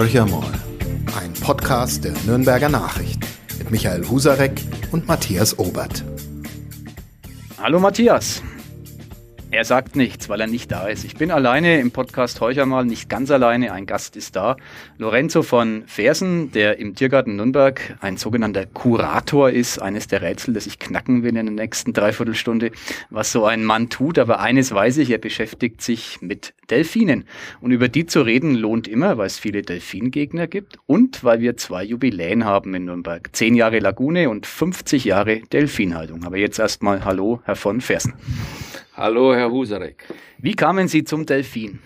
Horcher mal. Ein Podcast der Nürnberger Nachrichten mit Michael Husarek und Matthias Obert. Hallo Matthias. Er sagt nichts, weil er nicht da ist. Ich bin alleine im Podcast heute mal, nicht ganz alleine. Ein Gast ist da. Lorenzo von Fersen, der im Tiergarten Nürnberg ein sogenannter Kurator ist. Eines der Rätsel, das ich knacken will in der nächsten Dreiviertelstunde, was so ein Mann tut. Aber eines weiß ich, er beschäftigt sich mit Delfinen. Und über die zu reden lohnt immer, weil es viele Delfingegner gibt und weil wir zwei Jubiläen haben in Nürnberg. Zehn Jahre Lagune und 50 Jahre Delfinhaltung. Aber jetzt erstmal Hallo, Herr von Fersen. Hallo, Herr Husarek. Wie kamen Sie zum Delfin?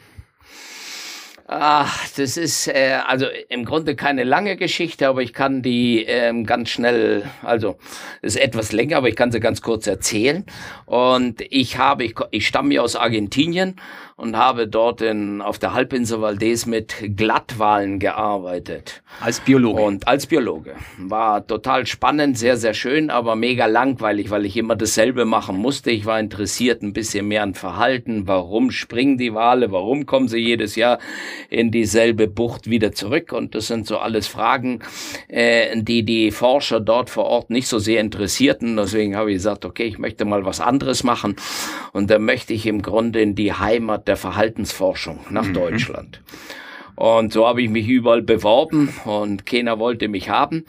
Ach, das ist äh, also im Grunde keine lange Geschichte, aber ich kann die ähm, ganz schnell, also ist etwas länger, aber ich kann sie ganz kurz erzählen. Und ich habe, ich, ich stamme ja aus Argentinien und habe dort in, auf der Halbinsel Valdez mit Glattwalen gearbeitet. Als Biologe? Und als Biologe. War total spannend, sehr, sehr schön, aber mega langweilig, weil ich immer dasselbe machen musste. Ich war interessiert ein bisschen mehr an Verhalten. Warum springen die Wale? Warum kommen sie jedes Jahr in dieselbe Bucht wieder zurück? Und das sind so alles Fragen, äh, die die Forscher dort vor Ort nicht so sehr interessierten. Deswegen habe ich gesagt, okay, ich möchte mal was anderes machen. Und da möchte ich im Grunde in die Heimat der Verhaltensforschung nach mhm. Deutschland. Und so habe ich mich überall beworben und keiner wollte mich haben,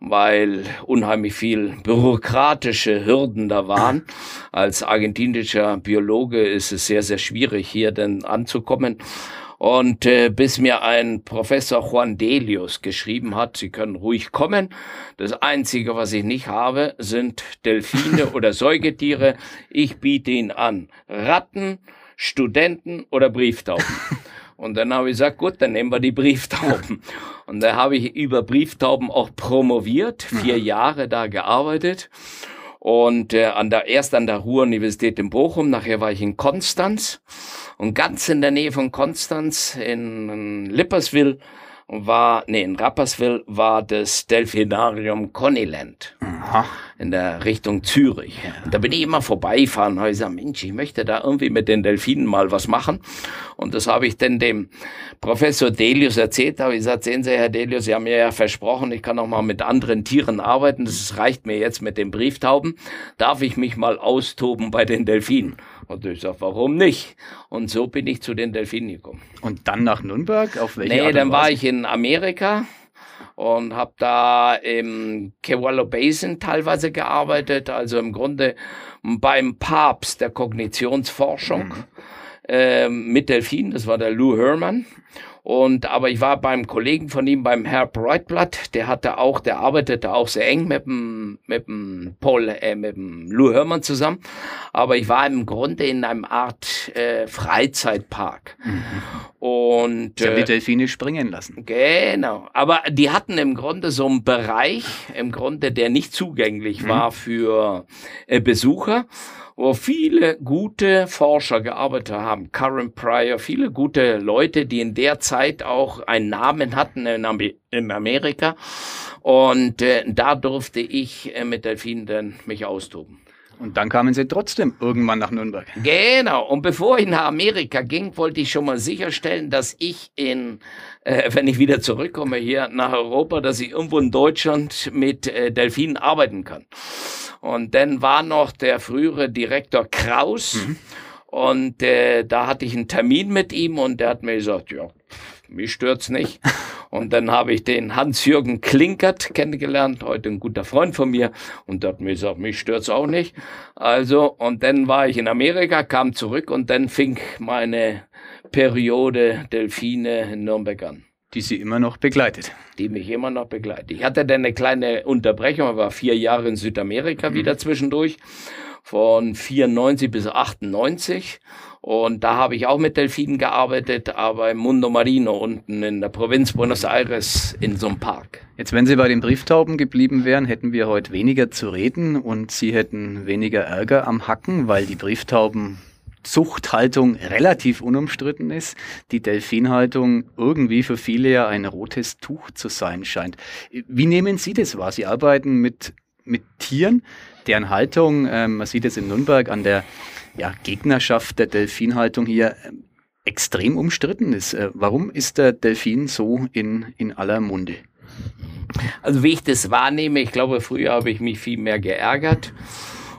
weil unheimlich viel bürokratische Hürden da waren. Als argentinischer Biologe ist es sehr, sehr schwierig, hier denn anzukommen. Und äh, bis mir ein Professor Juan Delius geschrieben hat, Sie können ruhig kommen. Das Einzige, was ich nicht habe, sind Delfine oder Säugetiere. Ich biete Ihnen an Ratten, Studenten oder Brieftauben. Und dann habe ich gesagt, gut, dann nehmen wir die Brieftauben. Und da habe ich über Brieftauben auch promoviert, vier mhm. Jahre da gearbeitet. Und äh, an der, erst an der Ruhr-Universität in Bochum, nachher war ich in Konstanz. Und ganz in der Nähe von Konstanz, in Lipperswil, war, nee, in Rapperswil war das Delfinarium Connyland. Aha. In der Richtung Zürich. Und da bin ich immer vorbeifahren, habe ich gesagt, Mensch, ich möchte da irgendwie mit den Delfinen mal was machen. Und das habe ich dann dem Professor Delius erzählt, da habe ich gesagt, sehen Sie, Herr Delius, Sie haben mir ja versprochen, ich kann auch mal mit anderen Tieren arbeiten. Das reicht mir jetzt mit den Brieftauben. Darf ich mich mal austoben bei den Delfinen? Und ich sage, warum nicht? Und so bin ich zu den Delfinen gekommen. Und dann nach Nürnberg? Auf welche Nee, dann war ich in Amerika und habe da im Kewalo Basin teilweise gearbeitet, also im Grunde beim Papst der Kognitionsforschung mhm. Äh, mit Delfinen, das war der Lou Herman. Und aber ich war beim Kollegen von ihm, beim Herr Breitblatt, der hatte auch, der arbeitete auch sehr eng mit dem, mit dem Paul, äh, mit dem Lou Hörmann zusammen. Aber ich war im Grunde in einem Art äh, Freizeitpark. Mhm. Und äh, die Delfine springen lassen. Genau. Aber die hatten im Grunde so einen Bereich, im Grunde, der nicht zugänglich mhm. war für äh, Besucher wo viele gute Forscher gearbeitet haben, Karen Pryor, viele gute Leute, die in der Zeit auch einen Namen hatten in, Amerika. Und äh, da durfte ich äh, mit Delfinen dann mich austoben. Und dann kamen sie trotzdem irgendwann nach Nürnberg. Genau. Und bevor ich nach Amerika ging, wollte ich schon mal sicherstellen, dass ich in, äh, wenn ich wieder zurückkomme hier nach Europa, dass ich irgendwo in Deutschland mit äh, Delfinen arbeiten kann. Und dann war noch der frühere Direktor Kraus. Mhm. Und äh, da hatte ich einen Termin mit ihm und der hat mir gesagt, ja, mich stört's nicht. Und dann habe ich den Hans-Jürgen Klinkert kennengelernt, heute ein guter Freund von mir. Und der hat mir gesagt, mich stört's auch nicht. Also, und dann war ich in Amerika, kam zurück und dann fing meine Periode Delfine in Nürnberg an. Die Sie immer noch begleitet. Die mich immer noch begleitet. Ich hatte dann eine kleine Unterbrechung, war vier Jahre in Südamerika mhm. wieder zwischendurch, von 94 bis 98. Und da habe ich auch mit Delfinen gearbeitet, aber im Mundo Marino unten in der Provinz Buenos Aires in so einem Park. Jetzt, wenn Sie bei den Brieftauben geblieben wären, hätten wir heute weniger zu reden und Sie hätten weniger Ärger am Hacken, weil die Brieftauben Zuchthaltung relativ unumstritten ist, die Delfinhaltung irgendwie für viele ja ein rotes Tuch zu sein scheint. Wie nehmen Sie das wahr? Sie arbeiten mit, mit Tieren, deren Haltung, ähm, man sieht es in Nürnberg an der ja, Gegnerschaft der Delfinhaltung hier, ähm, extrem umstritten ist. Äh, warum ist der Delfin so in, in aller Munde? Also wie ich das wahrnehme, ich glaube, früher habe ich mich viel mehr geärgert.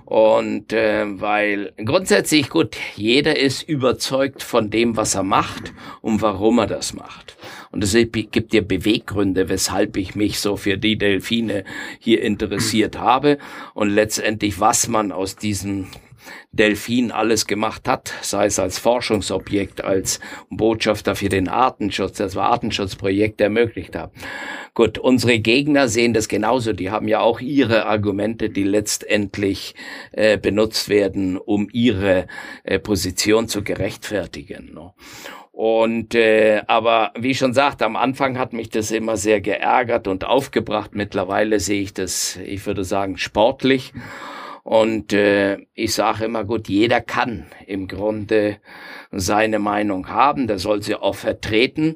Und äh, weil grundsätzlich gut, jeder ist überzeugt von dem, was er macht und warum er das macht. Und es gibt dir Beweggründe, weshalb ich mich so für die Delfine hier interessiert habe und letztendlich, was man aus diesem Delfin alles gemacht hat, sei es als Forschungsobjekt, als Botschafter für den Artenschutz, das war Artenschutzprojekt ermöglicht haben. Gut, unsere Gegner sehen das genauso. Die haben ja auch ihre Argumente, die letztendlich äh, benutzt werden, um ihre äh, Position zu gerechtfertigen. No? Und äh, aber wie schon sagte, am Anfang hat mich das immer sehr geärgert und aufgebracht. Mittlerweile sehe ich das, ich würde sagen, sportlich. Und äh, ich sage immer, gut, jeder kann im Grunde seine Meinung haben, der soll sie auch vertreten.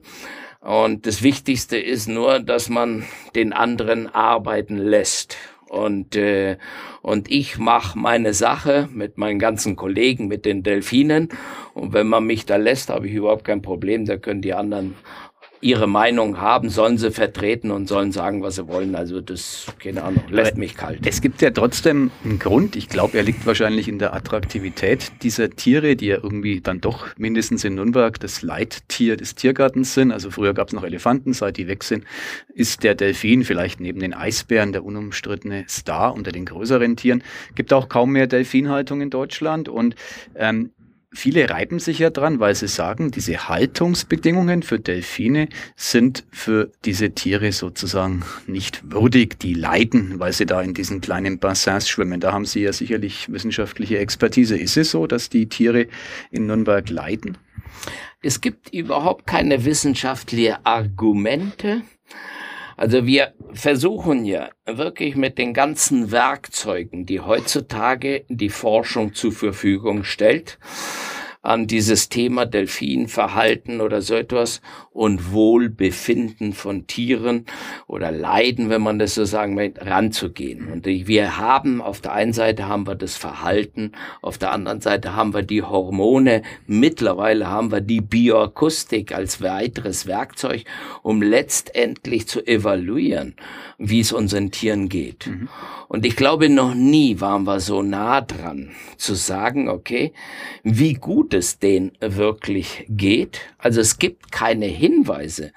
Und das Wichtigste ist nur, dass man den anderen arbeiten lässt. Und, äh, und ich mache meine Sache mit meinen ganzen Kollegen, mit den Delfinen. Und wenn man mich da lässt, habe ich überhaupt kein Problem. Da können die anderen ihre Meinung haben, sollen sie vertreten und sollen sagen, was sie wollen. Also das, keine Ahnung, lässt Aber mich kalt. Es gibt ja trotzdem einen Grund. Ich glaube, er liegt wahrscheinlich in der Attraktivität dieser Tiere, die ja irgendwie dann doch mindestens in Nürnberg das Leittier des Tiergartens sind. Also früher gab es noch Elefanten, seit die weg sind, ist der Delfin vielleicht neben den Eisbären der unumstrittene Star unter den größeren Tieren. Gibt auch kaum mehr Delfinhaltung in Deutschland und ähm, Viele reiben sich ja dran, weil sie sagen, diese Haltungsbedingungen für Delfine sind für diese Tiere sozusagen nicht würdig. Die leiden, weil sie da in diesen kleinen Bassins schwimmen. Da haben Sie ja sicherlich wissenschaftliche Expertise. Ist es so, dass die Tiere in Nürnberg leiden? Es gibt überhaupt keine wissenschaftlichen Argumente also wir versuchen ja wirklich mit den ganzen Werkzeugen, die heutzutage die Forschung zur Verfügung stellt, an dieses Thema Delfinverhalten oder so etwas und Wohlbefinden von Tieren oder Leiden, wenn man das so sagen möchte, ranzugehen. Und wir haben auf der einen Seite haben wir das Verhalten, auf der anderen Seite haben wir die Hormone, mittlerweile haben wir die Bioakustik als weiteres Werkzeug, um letztendlich zu evaluieren, wie es unseren Tieren geht. Mhm. Und ich glaube, noch nie waren wir so nah dran zu sagen, okay, wie gut es denen wirklich geht. Also es gibt keine Hinweise,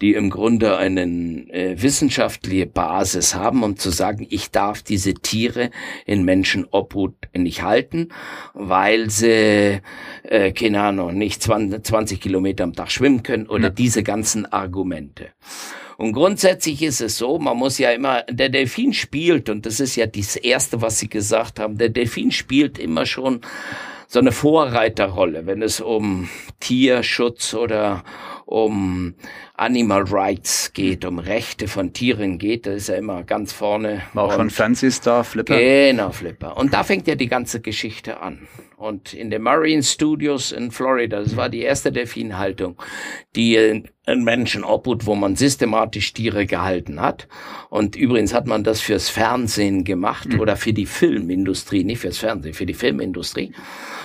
die im Grunde eine äh, wissenschaftliche Basis haben, um zu sagen, ich darf diese Tiere in Menschenobhut nicht halten, weil sie, äh, keine Ahnung, nicht 20, 20 Kilometer am Tag schwimmen können oder ja. diese ganzen Argumente. Und grundsätzlich ist es so, man muss ja immer, der Delfin spielt, und das ist ja das Erste, was Sie gesagt haben, der Delfin spielt immer schon so eine Vorreiterrolle, wenn es um Tierschutz oder um Animal Rights geht, um Rechte von Tieren geht, da ist er immer ganz vorne. War auch schon Fernsehstar, Flipper. Genau, Flipper. Und da fängt ja die ganze Geschichte an. Und in den Marine Studios in Florida, das war die erste Delfinhaltung, die ein Menschen obhut, wo man systematisch Tiere gehalten hat. Und übrigens hat man das fürs Fernsehen gemacht mhm. oder für die Filmindustrie, nicht fürs Fernsehen, für die Filmindustrie.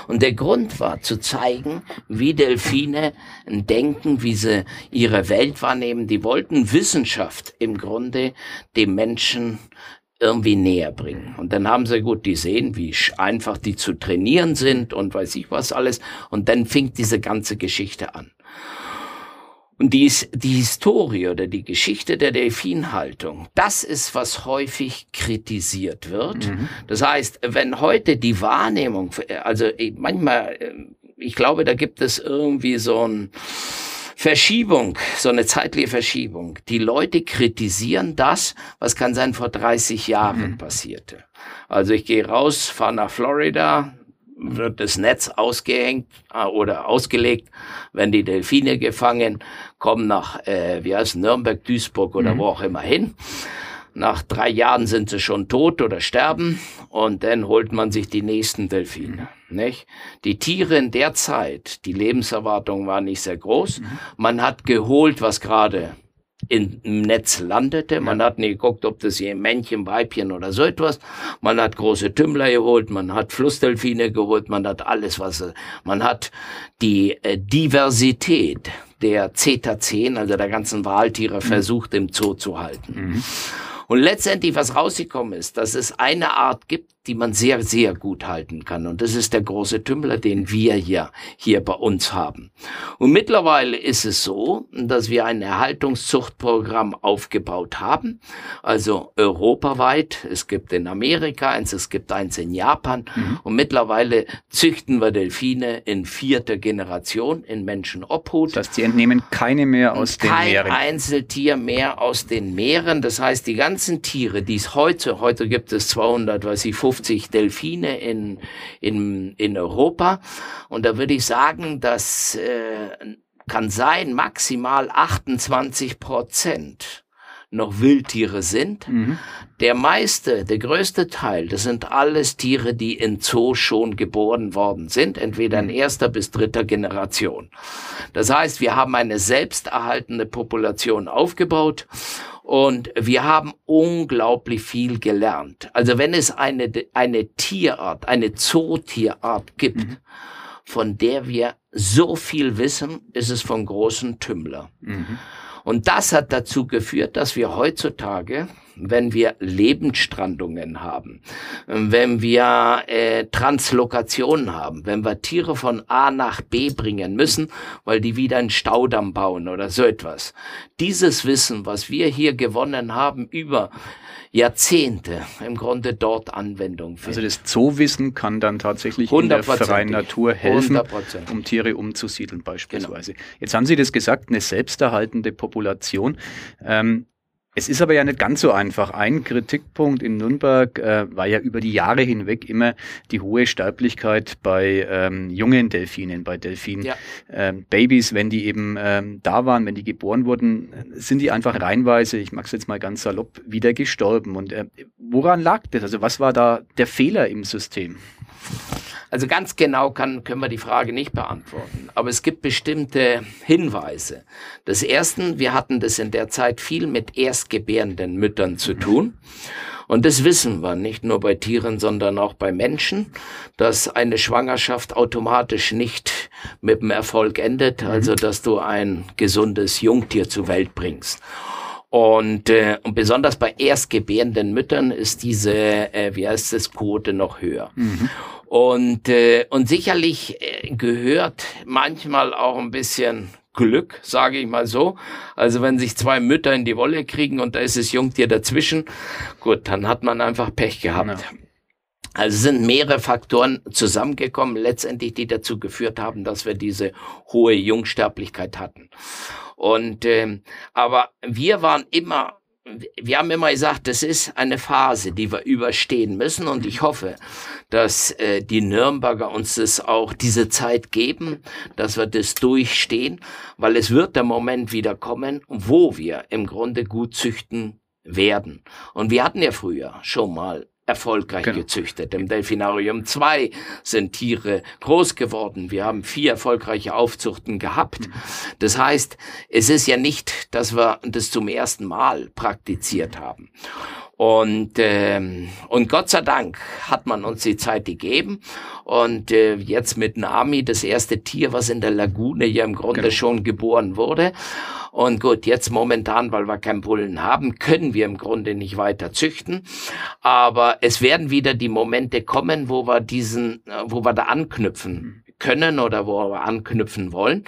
Und der Grund war zu zeigen, wie Delfine denken, wie sie ihre Welt wahrnehmen. Die wollten Wissenschaft im Grunde dem Menschen irgendwie näher bringen. Und dann haben sie gut, die sehen, wie einfach die zu trainieren sind und weiß ich was alles. Und dann fing diese ganze Geschichte an. Und die, die Historie oder die Geschichte der Delfinhaltung, das ist, was häufig kritisiert wird. Mhm. Das heißt, wenn heute die Wahrnehmung, also manchmal, ich glaube, da gibt es irgendwie so ein Verschiebung, so eine zeitliche Verschiebung. Die Leute kritisieren das, was kann sein vor 30 Jahren mhm. passierte. Also ich gehe raus, fahre nach Florida, wird das Netz ausgehängt äh, oder ausgelegt, wenn die Delfine gefangen, kommen nach, äh, wie heißt Nürnberg, Duisburg oder mhm. wo auch immer hin. Nach drei Jahren sind sie schon tot oder sterben und dann holt man sich die nächsten Delfine. Nicht? Die Tiere in der Zeit, die Lebenserwartung war nicht sehr groß. Mhm. Man hat geholt, was gerade im Netz landete. Man ja. hat nie geguckt, ob das hier Männchen, Weibchen oder so etwas. Man hat große Tümmler geholt, man hat Flussdelfine geholt, man hat alles, was man hat die äh, Diversität der Zeta-10, also der ganzen Wahltiere, mhm. versucht im Zoo zu halten. Mhm. Und letztendlich, was rausgekommen ist, dass es eine Art gibt, die man sehr, sehr gut halten kann. Und das ist der große Tümmler, den wir hier, hier bei uns haben. Und mittlerweile ist es so, dass wir ein Erhaltungszuchtprogramm aufgebaut haben. Also europaweit. Es gibt in Amerika eins, es gibt eins in Japan. Mhm. Und mittlerweile züchten wir Delfine in vierter Generation in Menschenobhut. Das heißt, sie entnehmen keine mehr aus den Kein Meeren. Kein Einzeltier mehr aus den Meeren. Das heißt, die ganzen Tiere, die es heute, heute gibt es 200, weiß ich, 50 Delfine in, in, in Europa. Und da würde ich sagen, das äh, kann sein maximal 28 Prozent noch Wildtiere sind. Mhm. Der meiste, der größte Teil, das sind alles Tiere, die in Zoo schon geboren worden sind, entweder in mhm. erster bis dritter Generation. Das heißt, wir haben eine selbsterhaltende Population aufgebaut und wir haben unglaublich viel gelernt. Also wenn es eine, eine Tierart, eine Zootierart gibt, mhm. von der wir so viel wissen, ist es von großen Tümmler. Mhm. Und das hat dazu geführt, dass wir heutzutage wenn wir Lebensstrandungen haben, wenn wir äh, Translokationen haben, wenn wir Tiere von A nach B bringen müssen, weil die wieder einen Staudamm bauen oder so etwas. Dieses Wissen, was wir hier gewonnen haben über Jahrzehnte im Grunde dort Anwendung finden. Also das Zoowissen kann dann tatsächlich in der freien Natur helfen, um Tiere umzusiedeln beispielsweise. Genau. Jetzt haben Sie das gesagt, eine selbsterhaltende Population. Ähm, es ist aber ja nicht ganz so einfach. Ein Kritikpunkt in Nürnberg äh, war ja über die Jahre hinweg immer die hohe Sterblichkeit bei ähm, jungen Delfinen, bei Delfin-Babys, ja. ähm, wenn die eben ähm, da waren, wenn die geboren wurden, sind die einfach reinweise, ich mag es jetzt mal ganz salopp, wieder gestorben. Und äh, woran lag das? Also was war da der Fehler im System? Also ganz genau kann, können wir die Frage nicht beantworten. Aber es gibt bestimmte Hinweise. Das erste, wir hatten das in der Zeit viel mit erstgebärenden Müttern zu tun. Und das wissen wir nicht nur bei Tieren, sondern auch bei Menschen, dass eine Schwangerschaft automatisch nicht mit dem Erfolg endet, mhm. also dass du ein gesundes Jungtier zur Welt bringst. Und, äh, und besonders bei erstgebärenden Müttern ist diese, äh, wie heißt es, Quote noch höher. Mhm. Und, äh, und sicherlich äh, gehört manchmal auch ein bisschen Glück, sage ich mal so. Also wenn sich zwei Mütter in die Wolle kriegen und da ist das Jungtier dazwischen, gut, dann hat man einfach Pech gehabt. Ja. Also sind mehrere Faktoren zusammengekommen, letztendlich, die dazu geführt haben, dass wir diese hohe Jungsterblichkeit hatten. Und ähm, aber wir waren immer wir haben immer gesagt, das ist eine Phase, die wir überstehen müssen und ich hoffe, dass äh, die Nürnberger uns das auch diese Zeit geben, dass wir das durchstehen, weil es wird der Moment wieder kommen, wo wir im Grunde gut züchten werden. Und wir hatten ja früher schon mal erfolgreich genau. gezüchtet. Im Delfinarium 2 sind Tiere groß geworden. Wir haben vier erfolgreiche Aufzuchten gehabt. Mhm. Das heißt, es ist ja nicht, dass wir das zum ersten Mal praktiziert haben. Und, ähm, und Gott sei Dank hat man uns die Zeit gegeben. Und äh, jetzt mit Nami, das erste Tier, was in der Lagune hier im Grunde genau. schon geboren wurde. Und gut, jetzt momentan, weil wir keinen Bullen haben, können wir im Grunde nicht weiter züchten. Aber es werden wieder die Momente kommen, wo wir diesen, wo wir da anknüpfen können oder wo wir anknüpfen wollen.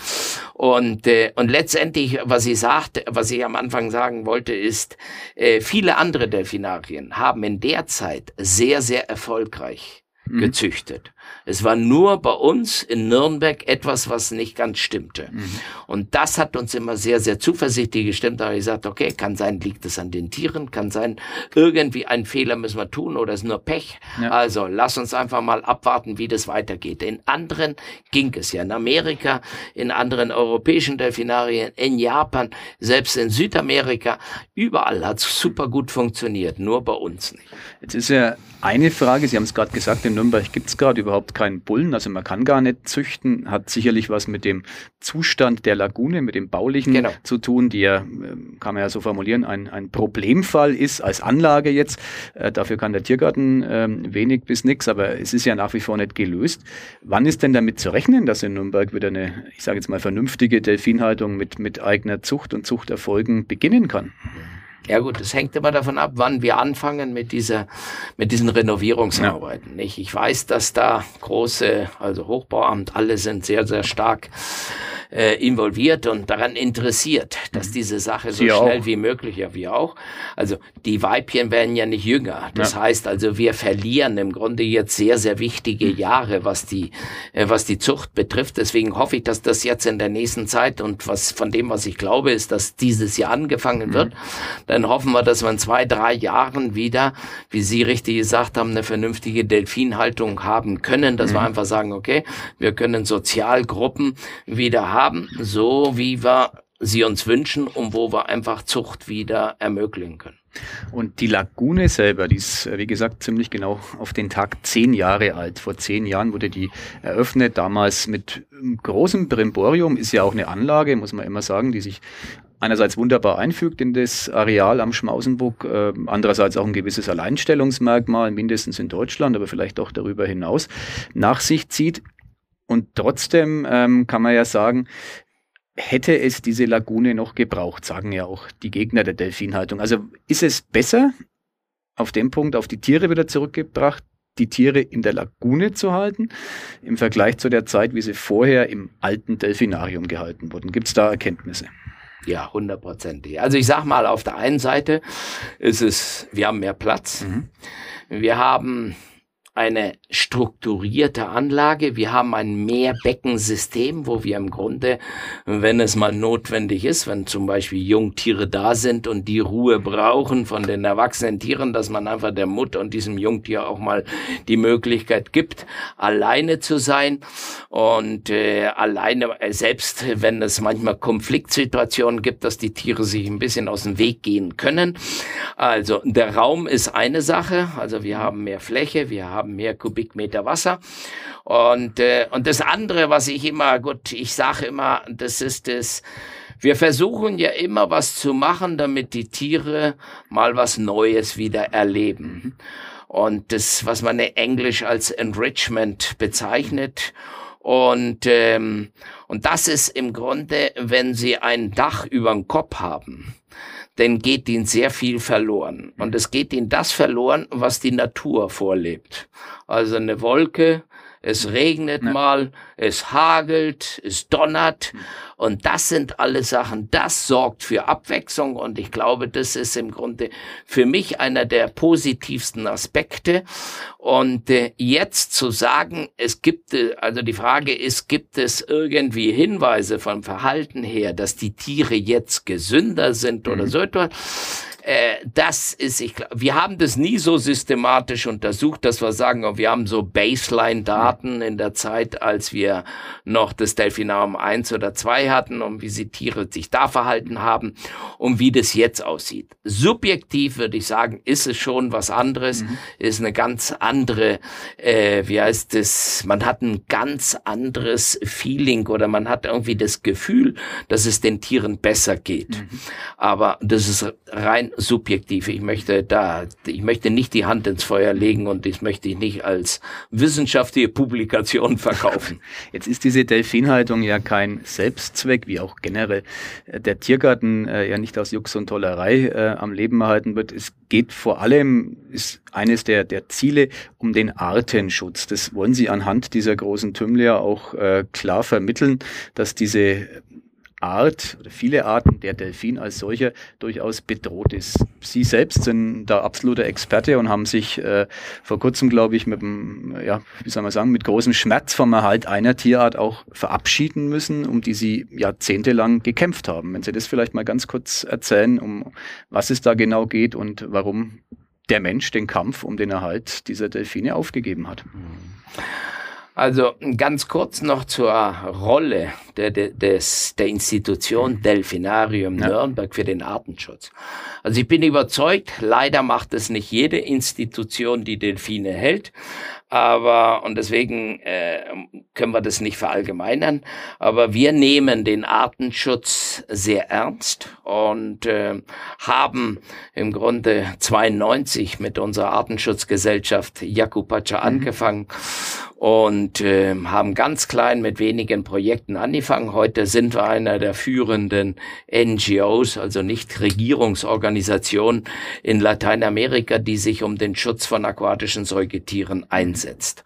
Und, äh, und letztendlich, was ich sagte, was ich am Anfang sagen wollte, ist, äh, viele andere Delfinarien haben in der Zeit sehr, sehr erfolgreich mhm. gezüchtet. Es war nur bei uns in Nürnberg etwas, was nicht ganz stimmte. Mhm. Und das hat uns immer sehr, sehr zuversichtlich gestimmt. Da habe ich gesagt, okay, kann sein, liegt es an den Tieren, kann sein, irgendwie einen Fehler müssen wir tun oder ist nur Pech. Ja. Also lass uns einfach mal abwarten, wie das weitergeht. In anderen ging es ja. In Amerika, in anderen europäischen Delfinarien, in Japan, selbst in Südamerika, überall hat es super gut funktioniert, nur bei uns nicht. Jetzt ist ja eine Frage, Sie haben es gerade gesagt, in Nürnberg gibt es gerade überhaupt überhaupt keinen Bullen, also man kann gar nicht züchten, hat sicherlich was mit dem Zustand der Lagune, mit dem baulichen genau. zu tun, die ja, ähm, kann man ja so formulieren, ein, ein Problemfall ist als Anlage jetzt. Äh, dafür kann der Tiergarten äh, wenig bis nichts, aber es ist ja nach wie vor nicht gelöst. Wann ist denn damit zu rechnen, dass in Nürnberg wieder eine, ich sage jetzt mal, vernünftige Delfinhaltung mit, mit eigener Zucht und Zuchterfolgen beginnen kann? Ja gut, es hängt immer davon ab, wann wir anfangen mit dieser, mit diesen Renovierungsarbeiten. Ja. Nicht? Ich weiß, dass da große, also Hochbauamt, alle sind sehr, sehr stark äh, involviert und daran interessiert, dass mhm. diese Sache so Sie schnell auch. wie möglich, ja, wir auch. Also die Weibchen werden ja nicht jünger. Das ja. heißt also, wir verlieren im Grunde jetzt sehr, sehr wichtige mhm. Jahre, was die, äh, was die Zucht betrifft. Deswegen hoffe ich, dass das jetzt in der nächsten Zeit und was von dem, was ich glaube, ist, dass dieses Jahr angefangen wird. Mhm. Dann hoffen wir, dass wir in zwei, drei Jahren wieder, wie Sie richtig gesagt haben, eine vernünftige Delfinhaltung haben können, dass mhm. wir einfach sagen, okay, wir können Sozialgruppen wieder haben, so wie wir sie uns wünschen und wo wir einfach Zucht wieder ermöglichen können. Und die Lagune selber, die ist, wie gesagt, ziemlich genau auf den Tag zehn Jahre alt. Vor zehn Jahren wurde die eröffnet, damals mit großem Brimborium, ist ja auch eine Anlage, muss man immer sagen, die sich einerseits wunderbar einfügt in das Areal am Schmausenburg, äh, andererseits auch ein gewisses Alleinstellungsmerkmal, mindestens in Deutschland, aber vielleicht auch darüber hinaus, nach sich zieht. Und trotzdem ähm, kann man ja sagen, hätte es diese Lagune noch gebraucht, sagen ja auch die Gegner der Delfinhaltung. Also ist es besser, auf dem Punkt auf die Tiere wieder zurückgebracht, die Tiere in der Lagune zu halten, im Vergleich zu der Zeit, wie sie vorher im alten Delfinarium gehalten wurden. Gibt es da Erkenntnisse? Ja, hundertprozentig. Also ich sag mal, auf der einen Seite ist es, wir haben mehr Platz. Mhm. Wir haben eine strukturierte Anlage. Wir haben ein Mehrbeckensystem, wo wir im Grunde, wenn es mal notwendig ist, wenn zum Beispiel Jungtiere da sind und die Ruhe brauchen von den erwachsenen Tieren, dass man einfach der Mutter und diesem Jungtier auch mal die Möglichkeit gibt, alleine zu sein und äh, alleine, äh, selbst wenn es manchmal Konfliktsituationen gibt, dass die Tiere sich ein bisschen aus dem Weg gehen können. Also der Raum ist eine Sache, also wir haben mehr Fläche, wir haben haben mehr Kubikmeter Wasser. Und, äh, und das andere, was ich immer, gut, ich sage immer, das ist das, wir versuchen ja immer was zu machen, damit die Tiere mal was Neues wieder erleben. Und das, was man in Englisch als Enrichment bezeichnet. Und, ähm, und das ist im Grunde, wenn Sie ein Dach über dem Kopf haben dann geht ihnen sehr viel verloren. Und es geht ihnen das verloren, was die Natur vorlebt. Also eine Wolke, es regnet ja. mal, es hagelt, es donnert. Und das sind alle Sachen, das sorgt für Abwechslung. Und ich glaube, das ist im Grunde für mich einer der positivsten Aspekte. Und äh, jetzt zu sagen, es gibt, äh, also die Frage ist, gibt es irgendwie Hinweise vom Verhalten her, dass die Tiere jetzt gesünder sind oder mhm. so etwas? Äh, das ist, ich glaube, wir haben das nie so systematisch untersucht, dass wir sagen, oh, wir haben so Baseline-Daten in der Zeit, als wir noch das Delfinarium 1 oder 2 hatten, um wie sie Tiere sich da verhalten haben und wie das jetzt aussieht. Subjektiv würde ich sagen, ist es schon was anderes, mhm. ist eine ganz andere, äh, wie heißt es, man hat ein ganz anderes Feeling oder man hat irgendwie das Gefühl, dass es den Tieren besser geht. Mhm. Aber das ist rein subjektiv. Ich möchte da, ich möchte nicht die Hand ins Feuer legen und das möchte ich nicht als wissenschaftliche Publikation verkaufen. Jetzt ist diese Delfinhaltung ja kein Selbstzweck, wie auch generell der Tiergarten äh, ja nicht aus Jux und Tollerei äh, am Leben erhalten wird. Es geht vor allem, ist eines der, der Ziele um den Artenschutz. Das wollen Sie anhand dieser großen Tümmler auch äh, klar vermitteln, dass diese Art oder viele Arten der Delfin als solcher durchaus bedroht ist. Sie selbst sind da absoluter Experte und haben sich äh, vor kurzem, glaube ich, mit dem, ja, wie soll man sagen, mit großem Schmerz vom Erhalt einer Tierart auch verabschieden müssen, um die sie jahrzehntelang gekämpft haben. Wenn Sie das vielleicht mal ganz kurz erzählen, um was es da genau geht und warum der Mensch den Kampf um den Erhalt dieser Delfine aufgegeben hat. Also ganz kurz noch zur Rolle der, der, des, der Institution mhm. Delfinarium ja. Nürnberg für den Artenschutz. Also ich bin überzeugt, leider macht es nicht jede Institution, die Delfine hält, aber und deswegen äh, können wir das nicht verallgemeinern, aber wir nehmen den Artenschutz sehr ernst und äh, haben im Grunde 92 mit unserer Artenschutzgesellschaft Jakupacha mhm. angefangen und äh, haben ganz klein mit wenigen Projekten angefangen. Heute sind wir einer der führenden NGOs, also nicht Regierungsorganisationen in Lateinamerika, die sich um den Schutz von aquatischen Säugetieren einsetzt.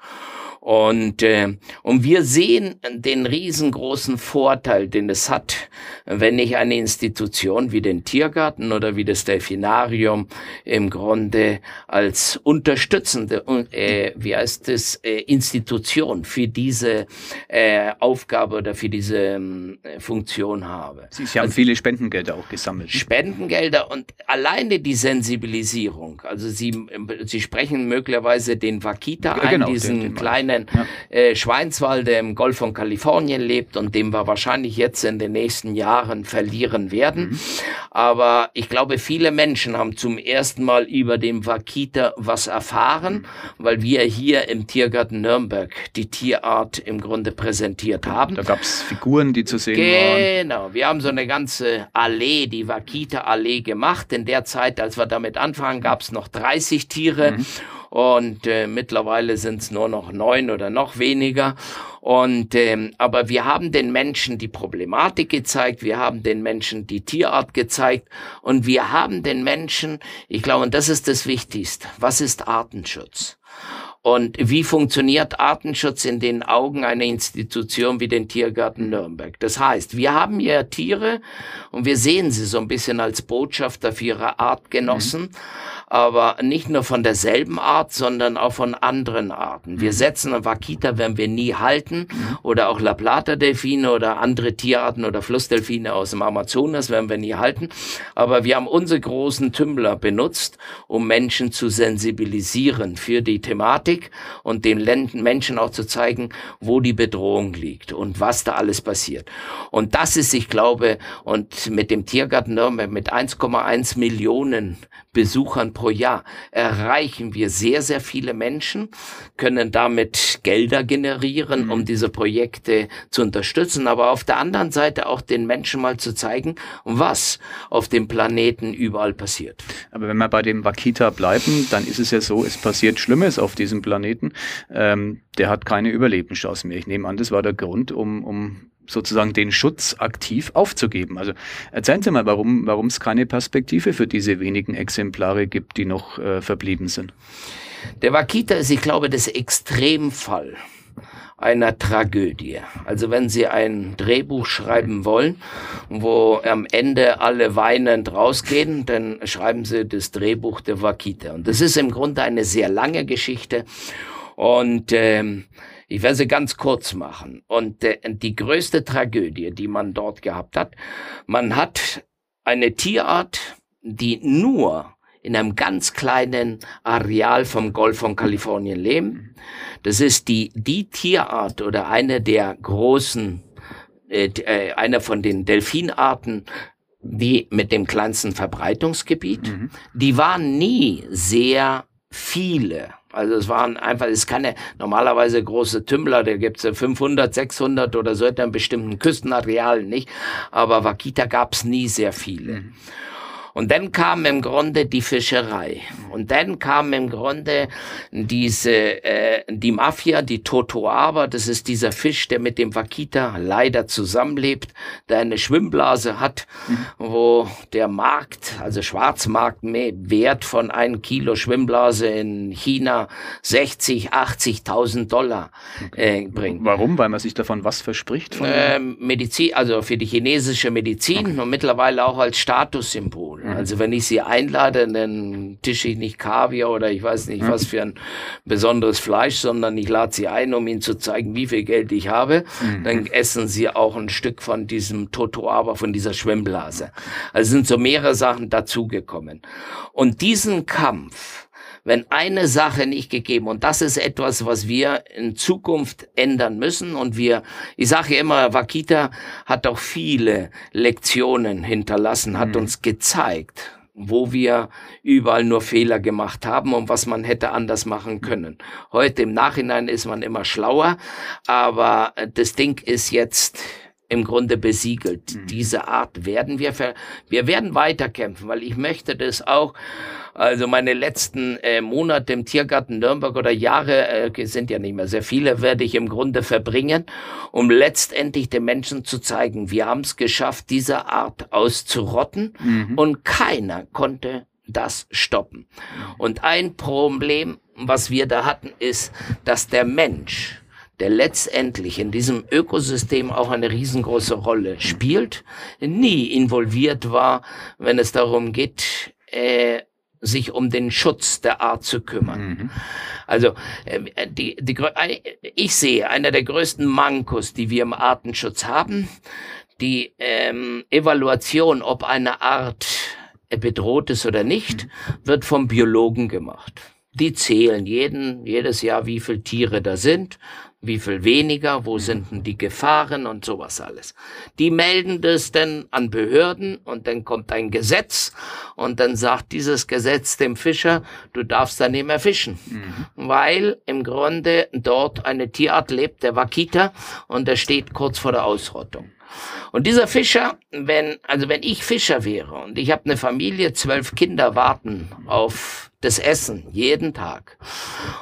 Und, äh, und wir sehen den riesengroßen Vorteil, den es hat, wenn ich eine Institution wie den Tiergarten oder wie das Delfinarium im Grunde als unterstützende, äh, wie heißt es, äh, Institution für diese äh, Aufgabe oder für diese äh, Funktion habe. Sie, Sie haben also, viele Spendengelder auch gesammelt. Spendengelder und alleine die Sensibilisierung. Also Sie, Sie sprechen möglicherweise den Wakita ja, genau, ein, diesen den, den kleinen kleinen ja. äh, Schweinswald, der im Golf von Kalifornien lebt und den wir wahrscheinlich jetzt in den nächsten Jahren verlieren werden. Mhm. Aber ich glaube, viele Menschen haben zum ersten Mal über den Wakita was erfahren, mhm. weil wir hier im Tiergarten Nürnberg die Tierart im Grunde präsentiert haben. Da gab es Figuren, die zu sehen waren. Genau, wir haben so eine ganze Allee, die Wakita-Allee gemacht. In der Zeit, als wir damit anfangen, gab es noch 30 Tiere. Mhm und äh, mittlerweile sind es nur noch neun oder noch weniger. Und ähm, aber wir haben den Menschen die Problematik gezeigt, wir haben den Menschen die Tierart gezeigt und wir haben den Menschen, ich glaube, und das ist das Wichtigste, was ist Artenschutz? Und wie funktioniert Artenschutz in den Augen einer Institution wie den Tiergarten Nürnberg? Das heißt, wir haben ja Tiere und wir sehen sie so ein bisschen als Botschafter für ihre Artgenossen. Mhm aber nicht nur von derselben Art, sondern auch von anderen Arten. Wir mhm. setzen Wakita, wenn wir nie halten, mhm. oder auch La Plata Delfine oder andere Tierarten oder Flussdelfine aus dem Amazonas werden wir nie halten. Aber wir haben unsere großen Tümmler benutzt, um Menschen zu sensibilisieren für die Thematik und den Menschen auch zu zeigen, wo die Bedrohung liegt und was da alles passiert. Und das ist, ich glaube, und mit dem Tiergarten Nürnberg mit 1,1 Millionen Besuchern pro Jahr erreichen wir sehr, sehr viele Menschen, können damit Gelder generieren, mhm. um diese Projekte zu unterstützen, aber auf der anderen Seite auch den Menschen mal zu zeigen, was auf dem Planeten überall passiert. Aber wenn wir bei dem Wakita bleiben, dann ist es ja so, es passiert Schlimmes auf diesem Planeten. Ähm, der hat keine Überlebenschance mehr. Ich nehme an, das war der Grund, um, um sozusagen den Schutz aktiv aufzugeben. Also erzählen Sie mal, warum warum es keine Perspektive für diese wenigen Exemplare gibt, die noch äh, verblieben sind. Der Wakita ist, ich glaube, das Extremfall einer Tragödie. Also wenn Sie ein Drehbuch schreiben wollen, wo am Ende alle weinend rausgehen, dann schreiben Sie das Drehbuch der Wakita. Und das ist im Grunde eine sehr lange Geschichte. Und ähm, ich werde sie ganz kurz machen. Und äh, die größte Tragödie, die man dort gehabt hat, man hat eine Tierart, die nur in einem ganz kleinen Areal vom Golf von Kalifornien leben. Das ist die, die Tierart oder eine der großen, äh, äh einer von den Delfinarten, die mit dem kleinsten Verbreitungsgebiet. Mhm. Die waren nie sehr viele. Also es waren einfach, es ist keine normalerweise große Tümmler, da gibt's 500, 600 oder so in bestimmten Küstenareal nicht. Aber Wakita gab's nie sehr viele. Mhm. Und dann kam im Grunde die Fischerei. Und dann kam im Grunde diese, äh, die Mafia, die Totoaba, das ist dieser Fisch, der mit dem Wakita leider zusammenlebt, der eine Schwimmblase hat, mhm. wo der Markt, also Schwarzmarkt, mehr Wert von einem Kilo Schwimmblase in China 60, 80.000 Dollar äh, bringt. Warum? Weil man sich davon was verspricht? Von äh, Medizin, also für die chinesische Medizin okay. und mittlerweile auch als Statussymbol. Mhm. Also wenn ich sie einlade, dann tische ich nicht Kaviar oder ich weiß nicht mhm. was für ein besonderes Fleisch, sondern ich lade sie ein, um ihnen zu zeigen, wie viel Geld ich habe. Mhm. Dann essen sie auch ein Stück von diesem Totoaba, von dieser Schwimmblase. Also sind so mehrere Sachen dazugekommen. Und diesen Kampf wenn eine Sache nicht gegeben, und das ist etwas, was wir in Zukunft ändern müssen, und wir, ich sage immer, Wakita hat auch viele Lektionen hinterlassen, hat mhm. uns gezeigt, wo wir überall nur Fehler gemacht haben und was man hätte anders machen können. Heute im Nachhinein ist man immer schlauer, aber das Ding ist jetzt im Grunde besiegelt. Mhm. Diese Art werden wir, ver wir werden weiterkämpfen, weil ich möchte das auch, also meine letzten äh, Monate im Tiergarten Nürnberg oder Jahre, äh, sind ja nicht mehr sehr viele, werde ich im Grunde verbringen, um letztendlich den Menschen zu zeigen, wir haben es geschafft, diese Art auszurotten mhm. und keiner konnte das stoppen. Und ein Problem, was wir da hatten, ist, dass der Mensch der letztendlich in diesem Ökosystem auch eine riesengroße Rolle spielt, nie involviert war, wenn es darum geht, äh, sich um den Schutz der Art zu kümmern. Mhm. Also äh, die, die, ich sehe einer der größten Mankos, die wir im Artenschutz haben, die ähm, Evaluation, ob eine Art bedroht ist oder nicht, mhm. wird vom Biologen gemacht. Die zählen jeden, jedes Jahr, wie viele Tiere da sind, wie viel weniger, wo sind denn die Gefahren und sowas alles. Die melden das dann an Behörden und dann kommt ein Gesetz und dann sagt dieses Gesetz dem Fischer, du darfst da nicht mehr fischen, mhm. weil im Grunde dort eine Tierart lebt, der Wakita, und der steht kurz vor der Ausrottung. Und dieser Fischer, wenn, also wenn ich Fischer wäre und ich habe eine Familie, zwölf Kinder warten auf das Essen jeden Tag.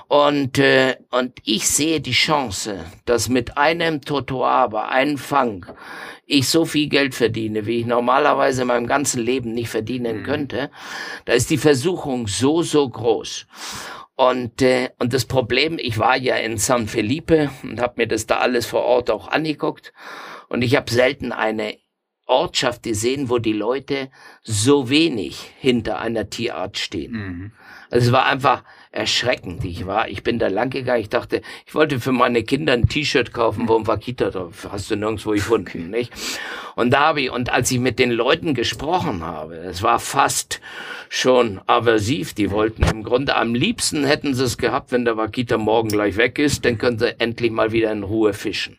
Und, äh, und ich sehe die Chance, dass mit einem Totoaber, einem Fang, ich so viel Geld verdiene, wie ich normalerweise in meinem ganzen Leben nicht verdienen mhm. könnte. Da ist die Versuchung so, so groß. Und, äh, und das Problem, ich war ja in San Felipe und habe mir das da alles vor Ort auch angeguckt. Und ich habe selten eine Ortschaft gesehen, wo die Leute so wenig hinter einer Tierart stehen. Mhm. Also es war einfach erschreckend. Ich war, ich bin da lang gegangen. Ich dachte, ich wollte für meine Kinder ein T-Shirt kaufen, wo ein Vakita drauf. Hast du nirgendwo gefunden, nicht? Und da habe ich, und als ich mit den Leuten gesprochen habe, es war fast schon aversiv. Die wollten im Grunde am liebsten hätten sie es gehabt, wenn der Vakita morgen gleich weg ist, dann können sie endlich mal wieder in Ruhe fischen.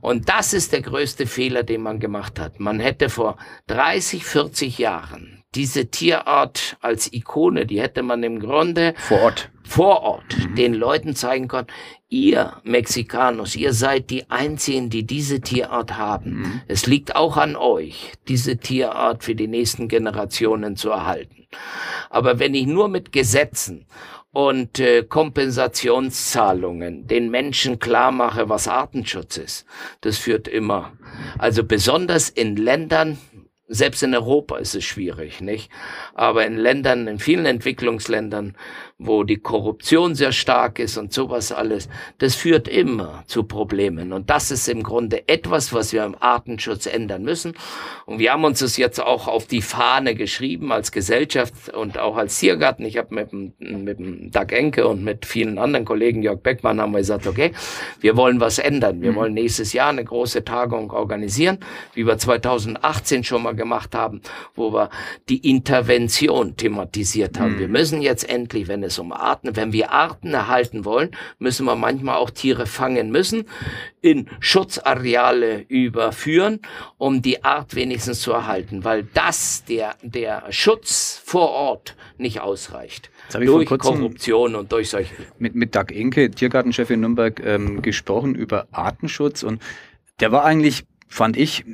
Und das ist der größte Fehler, den man gemacht hat. Man hätte vor 30, 40 Jahren diese Tierart als Ikone, die hätte man im Grunde vor Ort, vor Ort mhm. den Leuten zeigen können. Ihr Mexikanos, ihr seid die Einzigen, die diese Tierart haben. Mhm. Es liegt auch an euch, diese Tierart für die nächsten Generationen zu erhalten. Aber wenn ich nur mit Gesetzen und äh, Kompensationszahlungen den Menschen klar mache, was Artenschutz ist, das führt immer. Also besonders in Ländern, selbst in Europa ist es schwierig, nicht? Aber in Ländern, in vielen Entwicklungsländern, wo die Korruption sehr stark ist und sowas alles, das führt immer zu Problemen. Und das ist im Grunde etwas, was wir im Artenschutz ändern müssen. Und wir haben uns das jetzt auch auf die Fahne geschrieben als Gesellschaft und auch als Tiergarten. Ich habe mit, dem, mit dem Doug Enke und mit vielen anderen Kollegen, Jörg Beckmann, haben wir gesagt, okay, wir wollen was ändern. Wir mhm. wollen nächstes Jahr eine große Tagung organisieren, wie wir 2018 schon mal gemacht haben, wo wir die Intervention thematisiert haben. Mhm. Wir müssen jetzt endlich, wenn es es um Arten. Wenn wir Arten erhalten wollen, müssen wir manchmal auch Tiere fangen müssen, in Schutzareale überführen, um die Art wenigstens zu erhalten, weil das der, der Schutz vor Ort nicht ausreicht. durch Korruption und durch solche. Mit, mit Doug Enke, Tiergartenchef in Nürnberg, ähm, gesprochen über Artenschutz und der war eigentlich, fand ich,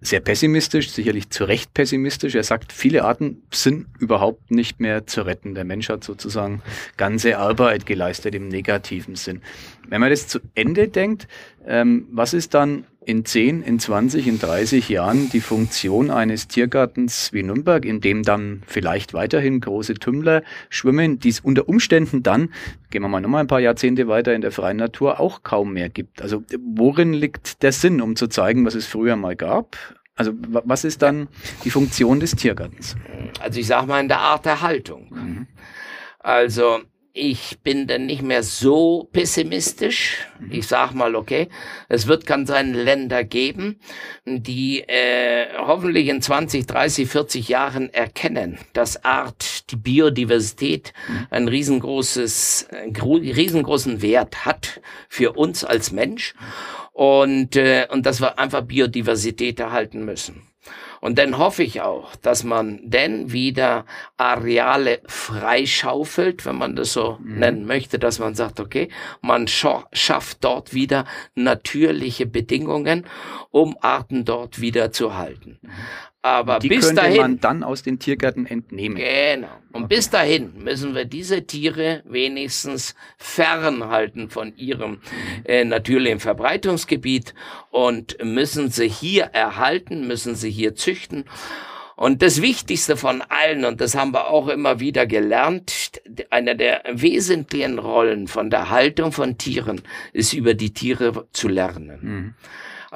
sehr pessimistisch, sicherlich zu Recht pessimistisch. Er sagt, viele Arten sind überhaupt nicht mehr zu retten. Der Mensch hat sozusagen ganze Arbeit geleistet im negativen Sinn. Wenn man das zu Ende denkt, ähm, was ist dann in 10, in 20, in 30 Jahren die Funktion eines Tiergartens wie Nürnberg, in dem dann vielleicht weiterhin große Tümmler schwimmen, die es unter Umständen dann, gehen wir mal nochmal ein paar Jahrzehnte weiter in der freien Natur, auch kaum mehr gibt. Also worin liegt der Sinn, um zu zeigen, was es früher mal gab? Also was ist dann die Funktion des Tiergartens? Also ich sage mal in der Art der Haltung. Mhm. Also ich bin dann nicht mehr so pessimistisch. Ich sag mal, okay, es wird kann sein Länder geben, die äh, hoffentlich in 20, 30, 40 Jahren erkennen, dass Art, die Biodiversität ein riesengroßes, einen riesengroßen Wert hat für uns als Mensch und, äh, und dass wir einfach Biodiversität erhalten müssen. Und dann hoffe ich auch, dass man denn wieder Areale freischaufelt, wenn man das so mhm. nennen möchte, dass man sagt, okay, man schafft dort wieder natürliche Bedingungen, um Arten dort wieder zu halten. Mhm. Aber die bis könnte dahin, man dann aus den Tiergärten entnehmen. Genau. Und okay. bis dahin müssen wir diese Tiere wenigstens fernhalten von ihrem äh, natürlichen Verbreitungsgebiet und müssen sie hier erhalten, müssen sie hier züchten. Und das Wichtigste von allen, und das haben wir auch immer wieder gelernt, eine der wesentlichen Rollen von der Haltung von Tieren ist über die Tiere zu lernen. Mhm.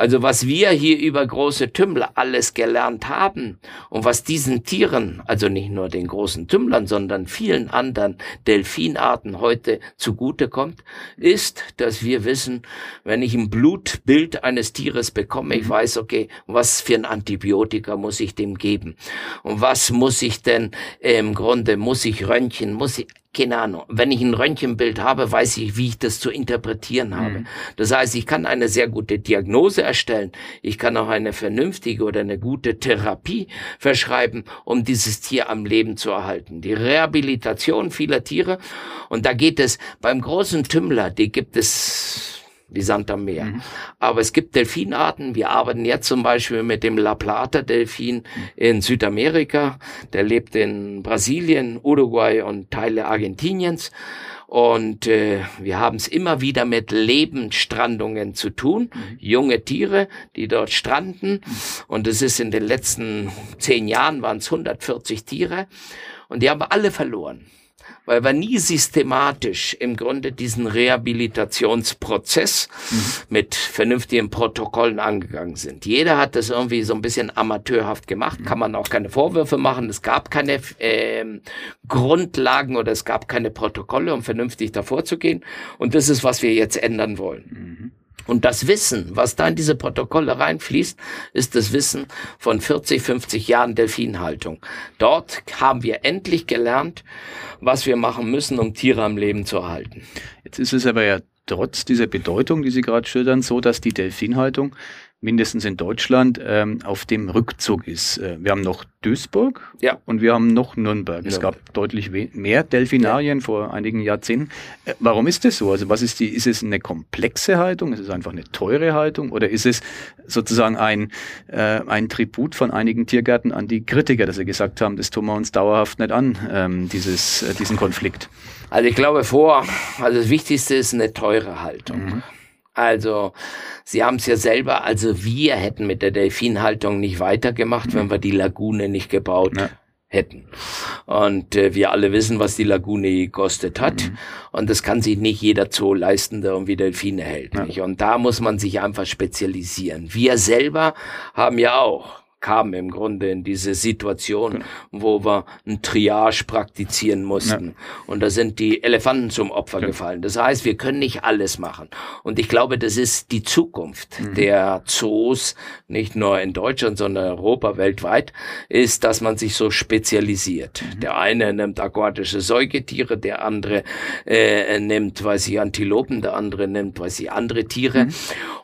Also was wir hier über große Tümmler alles gelernt haben und was diesen Tieren, also nicht nur den großen Tümmlern, sondern vielen anderen Delfinarten heute zugutekommt, ist, dass wir wissen, wenn ich ein Blutbild eines Tieres bekomme, ich mhm. weiß, okay, was für ein Antibiotika muss ich dem geben? Und was muss ich denn äh, im Grunde, muss ich Röntgen, muss ich keine Ahnung. Wenn ich ein Röntgenbild habe, weiß ich, wie ich das zu interpretieren habe. Mhm. Das heißt, ich kann eine sehr gute Diagnose erstellen. Ich kann auch eine vernünftige oder eine gute Therapie verschreiben, um dieses Tier am Leben zu erhalten. Die Rehabilitation vieler Tiere. Und da geht es beim großen Tümmler, die gibt es wie Sand am Meer. Mhm. Aber es gibt Delfinarten. Wir arbeiten jetzt zum Beispiel mit dem La Plata Delfin in Südamerika. Der lebt in Brasilien, Uruguay und Teile Argentiniens. Und äh, wir haben es immer wieder mit Lebensstrandungen zu tun. Mhm. Junge Tiere, die dort stranden. Und es ist in den letzten zehn Jahren waren es 140 Tiere. Und die haben alle verloren weil wir nie systematisch im Grunde diesen Rehabilitationsprozess mhm. mit vernünftigen Protokollen angegangen sind. Jeder hat das irgendwie so ein bisschen amateurhaft gemacht, mhm. kann man auch keine Vorwürfe machen. Es gab keine äh, Grundlagen oder es gab keine Protokolle, um vernünftig davor zu gehen. Und das ist, was wir jetzt ändern wollen. Mhm. Und das Wissen, was da in diese Protokolle reinfließt, ist das Wissen von 40, 50 Jahren Delfinhaltung. Dort haben wir endlich gelernt, was wir machen müssen, um Tiere am Leben zu erhalten. Jetzt ist es aber ja trotz dieser Bedeutung, die Sie gerade schildern, so, dass die Delfinhaltung mindestens in Deutschland, ähm, auf dem Rückzug ist. Äh, wir haben noch Duisburg ja. und wir haben noch Nürnberg. Nürnberg. Es gab deutlich mehr Delfinarien ja. vor einigen Jahrzehnten. Äh, warum ist das so? Also was ist die, ist es eine komplexe Haltung? Ist es einfach eine teure Haltung? Oder ist es sozusagen ein, äh, ein Tribut von einigen Tiergärten an die Kritiker, dass sie gesagt haben, das tun wir uns dauerhaft nicht an, ähm, dieses, äh, diesen Konflikt? Also ich glaube vor, also das Wichtigste ist eine teure Haltung. Mhm. Also, Sie haben es ja selber, also wir hätten mit der Delfinhaltung nicht weitergemacht, wenn wir die Lagune nicht gebaut ja. hätten. Und äh, wir alle wissen, was die Lagune gekostet hat. Mhm. Und das kann sich nicht jeder Zoo leisten, der irgendwie Delfine hält. Ja. Und da muss man sich einfach spezialisieren. Wir selber haben ja auch kamen im Grunde in diese Situation, genau. wo wir ein Triage praktizieren mussten. Ja. Und da sind die Elefanten zum Opfer ja. Genau. gefallen. Das heißt, wir können nicht alles machen. Und ich glaube, das ist die Zukunft mhm. der Zoos, nicht nur in Deutschland, sondern Europa, weltweit, ist, dass man sich so spezialisiert. Mhm. Der eine nimmt aquatische Säugetiere, der andere äh, nimmt, weiß ich, Antilopen, der andere nimmt, weiß ich, andere Tiere. Mhm.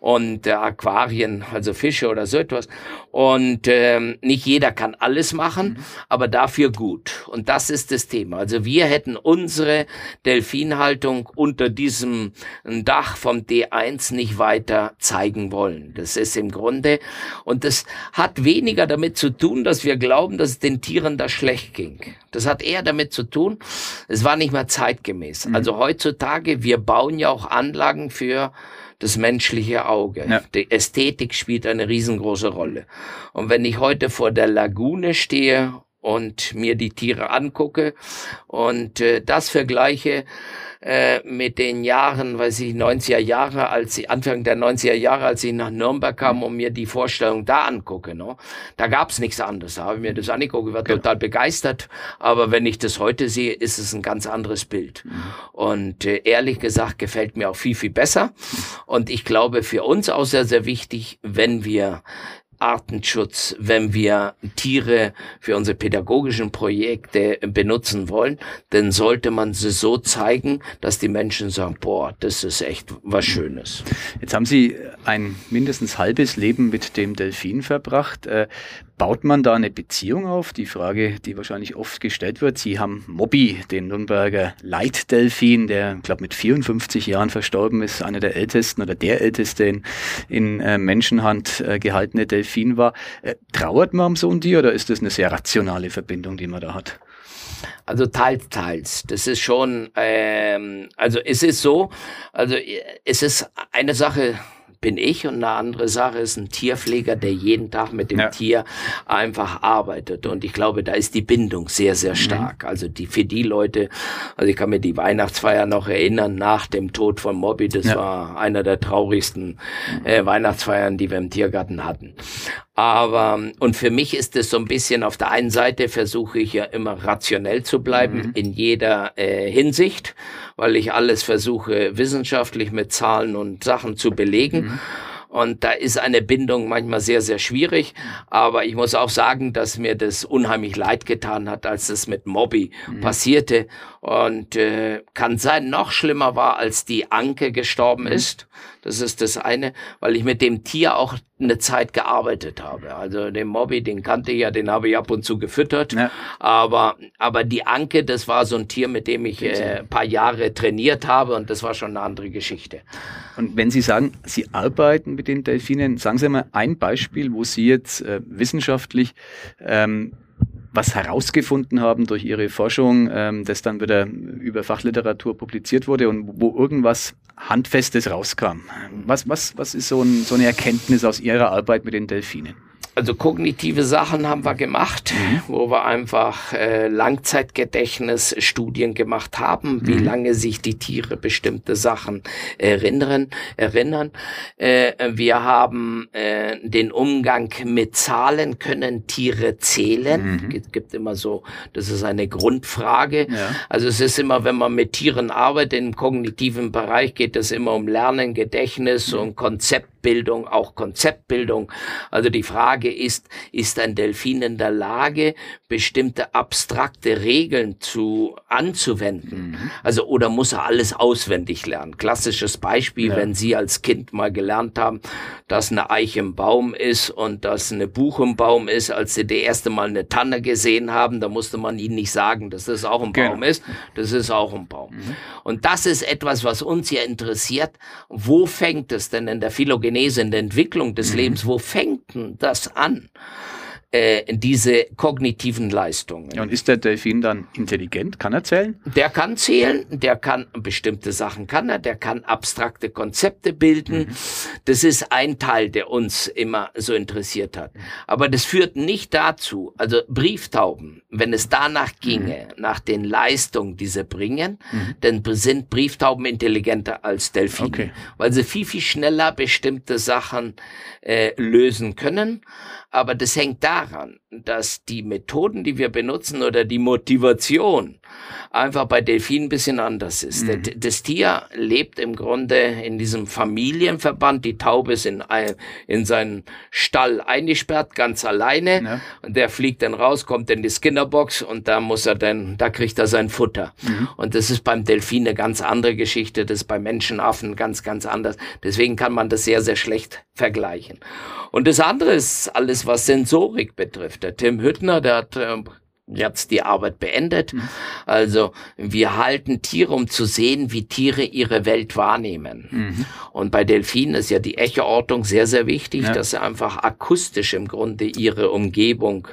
Und äh, Aquarien, also Fische oder so etwas. Und ähm, nicht jeder kann alles machen, mhm. aber dafür gut. Und das ist das Thema. Also wir hätten unsere Delfinhaltung unter diesem Dach vom D1 nicht weiter zeigen wollen. Das ist im Grunde, und das hat weniger damit zu tun, dass wir glauben, dass es den Tieren da schlecht ging. Das hat eher damit zu tun, es war nicht mehr zeitgemäß. Mhm. Also heutzutage, wir bauen ja auch Anlagen für das menschliche Auge. Ja. Die Ästhetik spielt eine riesengroße Rolle. Und wenn ich heute vor der Lagune stehe und mir die Tiere angucke und äh, das vergleiche äh, mit den Jahren, weiß ich, 90er Jahre, als ich, Anfang der 90er Jahre, als ich nach Nürnberg kam und mir die Vorstellung da angucke, ne? da gab's nichts anderes. Da habe ich mir das angeguckt, ich war genau. total begeistert. Aber wenn ich das heute sehe, ist es ein ganz anderes Bild. Mhm. Und äh, ehrlich gesagt gefällt mir auch viel, viel besser. Und ich glaube, für uns auch sehr, sehr wichtig, wenn wir Artenschutz, wenn wir Tiere für unsere pädagogischen Projekte benutzen wollen, dann sollte man sie so zeigen, dass die Menschen sagen, boah, das ist echt was Schönes. Jetzt haben Sie ein mindestens halbes Leben mit dem Delfin verbracht. Äh, baut man da eine Beziehung auf? Die Frage, die wahrscheinlich oft gestellt wird. Sie haben Mobby, den Nürnberger Leitdelfin, der, glaube mit 54 Jahren verstorben ist, einer der ältesten oder der älteste in, in äh, Menschenhand äh, gehaltene Delfin war. Äh, trauert man um so ein Tier oder ist das eine sehr rationale Verbindung, die man da hat? Also teils, teils. Das ist schon, ähm, also es ist so, also es ist eine Sache, bin ich und eine andere Sache ist ein Tierpfleger, der jeden Tag mit dem ja. Tier einfach arbeitet. Und ich glaube, da ist die Bindung sehr, sehr mhm. stark. Mhm. Also die für die Leute, also ich kann mir die Weihnachtsfeier noch erinnern nach dem Tod von Mobby. Das ja. war einer der traurigsten äh, Weihnachtsfeiern, die wir im Tiergarten hatten. Aber, und für mich ist es so ein bisschen, auf der einen Seite versuche ich ja immer rationell zu bleiben mhm. in jeder äh, Hinsicht, weil ich alles versuche wissenschaftlich mit Zahlen und Sachen zu belegen. Mhm. Und da ist eine Bindung manchmal sehr, sehr schwierig. Aber ich muss auch sagen, dass mir das unheimlich leid getan hat, als es mit Mobby mhm. passierte. Und äh, kann sein, noch schlimmer war, als die Anke gestorben mhm. ist. Das ist das eine, weil ich mit dem Tier auch eine Zeit gearbeitet habe. Also den Mobby, den kannte ich ja, den habe ich ab und zu gefüttert. Ja. Aber, aber die Anke, das war so ein Tier, mit dem ich äh, paar Jahre trainiert habe und das war schon eine andere Geschichte. Und wenn Sie sagen, Sie arbeiten mit den Delfinen, sagen Sie mal ein Beispiel, wo Sie jetzt äh, wissenschaftlich ähm, was herausgefunden haben durch ihre Forschung, ähm, das dann wieder über Fachliteratur publiziert wurde und wo irgendwas Handfestes rauskam. Was, was, was ist so, ein, so eine Erkenntnis aus Ihrer Arbeit mit den Delfinen? Also kognitive Sachen haben wir gemacht, mhm. wo wir einfach äh, Langzeitgedächtnisstudien gemacht haben, wie mhm. lange sich die Tiere bestimmte Sachen erinnern. erinnern. Äh, wir haben äh, den Umgang mit Zahlen, können Tiere zählen? Mhm. Es gibt immer so, das ist eine Grundfrage. Ja. Also es ist immer, wenn man mit Tieren arbeitet, im kognitiven Bereich geht es immer um Lernen, Gedächtnis mhm. und Konzept Bildung, auch Konzeptbildung. Also die Frage ist, ist ein Delfin in der Lage, bestimmte abstrakte Regeln zu anzuwenden? Mhm. Also oder muss er alles auswendig lernen? Klassisches Beispiel, ja. wenn Sie als Kind mal gelernt haben, dass eine Eiche im Baum ist und dass eine Buche im Baum ist, als Sie das erste Mal eine Tanne gesehen haben, da musste man Ihnen nicht sagen, dass das auch ein genau. Baum ist. Das ist auch ein Baum. Mhm. Und das ist etwas, was uns ja interessiert. Wo fängt es denn in der Phylogenie Genese, in der Entwicklung des mhm. Lebens, wo fängt denn das an? Äh, diese kognitiven Leistungen. Ja, und ist der Delfin dann intelligent? Kann er zählen? Der kann zählen, der kann bestimmte Sachen kann er, der kann abstrakte Konzepte bilden. Mhm. Das ist ein Teil, der uns immer so interessiert hat. Aber das führt nicht dazu, also Brieftauben, wenn es danach ginge, mhm. nach den Leistungen, die sie bringen, mhm. dann sind Brieftauben intelligenter als Delfine, okay. weil sie viel, viel schneller bestimmte Sachen äh, lösen können. Aber das hängt daran, dass die Methoden, die wir benutzen oder die Motivation einfach bei Delfinen ein bisschen anders ist. Mhm. Das Tier lebt im Grunde in diesem Familienverband. Die Taube ist in, in seinen Stall eingesperrt, ganz alleine. Ja. Und der fliegt dann raus, kommt in die Skinnerbox und da muss er dann, da kriegt er sein Futter. Mhm. Und das ist beim Delfin eine ganz andere Geschichte. Das ist bei Menschenaffen ganz, ganz anders. Deswegen kann man das sehr, sehr schlecht vergleichen. Und das andere ist alles, was Sensorik betrifft. Der Tim Hüttner, der hat äh, jetzt die Arbeit beendet. Mhm. Also wir halten Tiere, um zu sehen, wie Tiere ihre Welt wahrnehmen. Mhm. Und bei Delfinen ist ja die Echoortung sehr, sehr wichtig, ja. dass sie einfach akustisch im Grunde ihre Umgebung,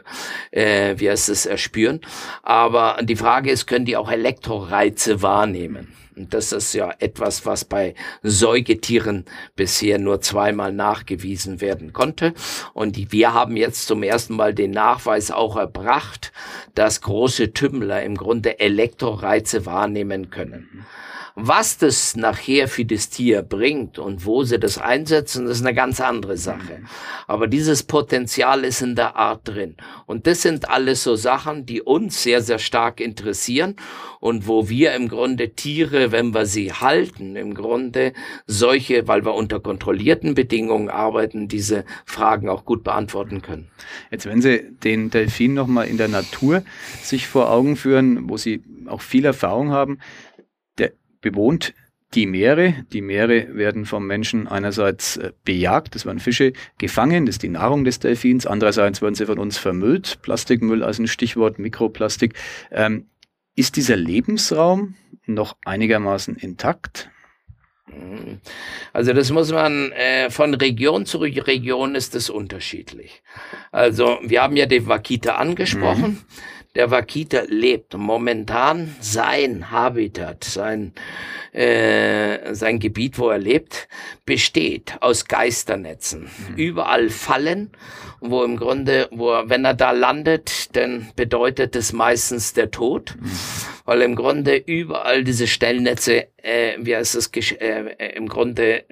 äh, wie heißt es, erspüren. Aber die Frage ist, können die auch Elektroreize wahrnehmen? Und das ist ja etwas, was bei Säugetieren bisher nur zweimal nachgewiesen werden konnte. Und wir haben jetzt zum ersten Mal den Nachweis auch erbracht, dass große Tümmler im Grunde Elektroreize wahrnehmen können. Was das nachher für das Tier bringt und wo sie das einsetzen, das ist eine ganz andere Sache. Aber dieses Potenzial ist in der Art drin. Und das sind alles so Sachen, die uns sehr, sehr stark interessieren und wo wir im Grunde Tiere, wenn wir sie halten, im Grunde solche, weil wir unter kontrollierten Bedingungen arbeiten, diese Fragen auch gut beantworten können. Jetzt, wenn Sie den Delfin nochmal in der Natur sich vor Augen führen, wo Sie auch viel Erfahrung haben, bewohnt die Meere. Die Meere werden vom Menschen einerseits äh, bejagt, es werden Fische gefangen, das ist die Nahrung des Delfins. Andererseits werden sie von uns vermüllt. Plastikmüll als ein Stichwort, Mikroplastik. Ähm, ist dieser Lebensraum noch einigermaßen intakt? Also das muss man äh, von Region zu Region ist es unterschiedlich. Also wir haben ja die Wakita angesprochen. Mhm. Der Wakita lebt momentan sein Habitat, sein, äh, sein Gebiet, wo er lebt, besteht aus Geisternetzen. Mhm. Überall Fallen, wo im Grunde, wo er, wenn er da landet, dann bedeutet es meistens der Tod, mhm. weil im Grunde überall diese Stellnetze, äh, wie heißt es, äh, im Grunde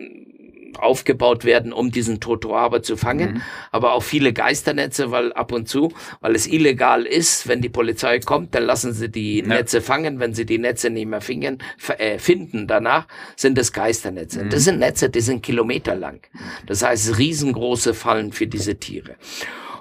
aufgebaut werden, um diesen Totoaber zu fangen, mhm. aber auch viele Geisternetze, weil ab und zu, weil es illegal ist, wenn die Polizei kommt, dann lassen sie die ja. Netze fangen, wenn sie die Netze nicht mehr fingen, äh, finden danach, sind es Geisternetze. Mhm. Das sind Netze, die sind kilometerlang. Das heißt riesengroße Fallen für diese Tiere.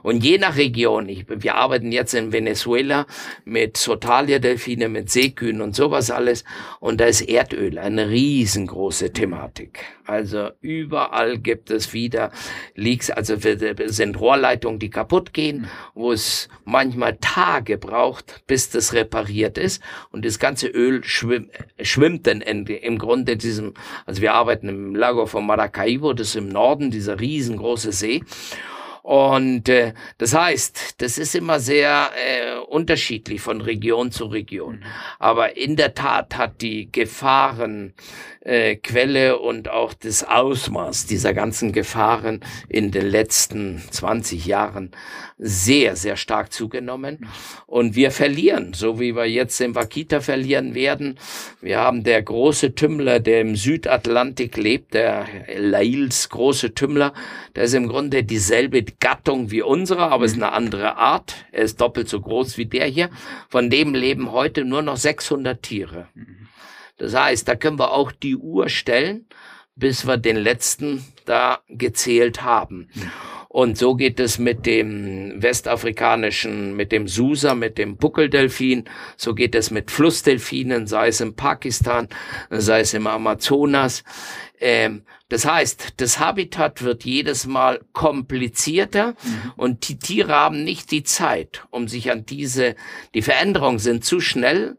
Und je nach Region, ich, wir arbeiten jetzt in Venezuela mit Sotalia-Delfine, mit Seekühen und sowas alles. Und da ist Erdöl eine riesengroße Thematik. Also überall gibt es wieder Leaks, also sind Rohrleitungen, die kaputt gehen, wo es manchmal Tage braucht, bis das repariert ist. Und das ganze Öl schwimm, schwimmt dann in, im Grunde diesem, also wir arbeiten im Lago von Maracaibo, das ist im Norden, dieser riesengroße See. Und äh, das heißt, das ist immer sehr äh, unterschiedlich von Region zu Region. Mhm. Aber in der Tat hat die Gefahrenquelle äh, und auch das Ausmaß dieser ganzen Gefahren in den letzten 20 Jahren sehr, sehr stark zugenommen. Und wir verlieren, so wie wir jetzt den Wakita verlieren werden. Wir haben der große Tümmler, der im Südatlantik lebt, der Lails große Tümmler, der ist im Grunde dieselbe Gattung wie unsere, aber ist eine andere Art. Er ist doppelt so groß wie der hier. Von dem leben heute nur noch 600 Tiere. Das heißt, da können wir auch die Uhr stellen, bis wir den letzten da gezählt haben. Und so geht es mit dem westafrikanischen, mit dem Susa, mit dem Buckeldelfin. So geht es mit Flussdelfinen, sei es in Pakistan, sei es im Amazonas. Ähm, das heißt, das Habitat wird jedes Mal komplizierter mhm. und die Tiere haben nicht die Zeit, um sich an diese, die Veränderungen sind zu schnell,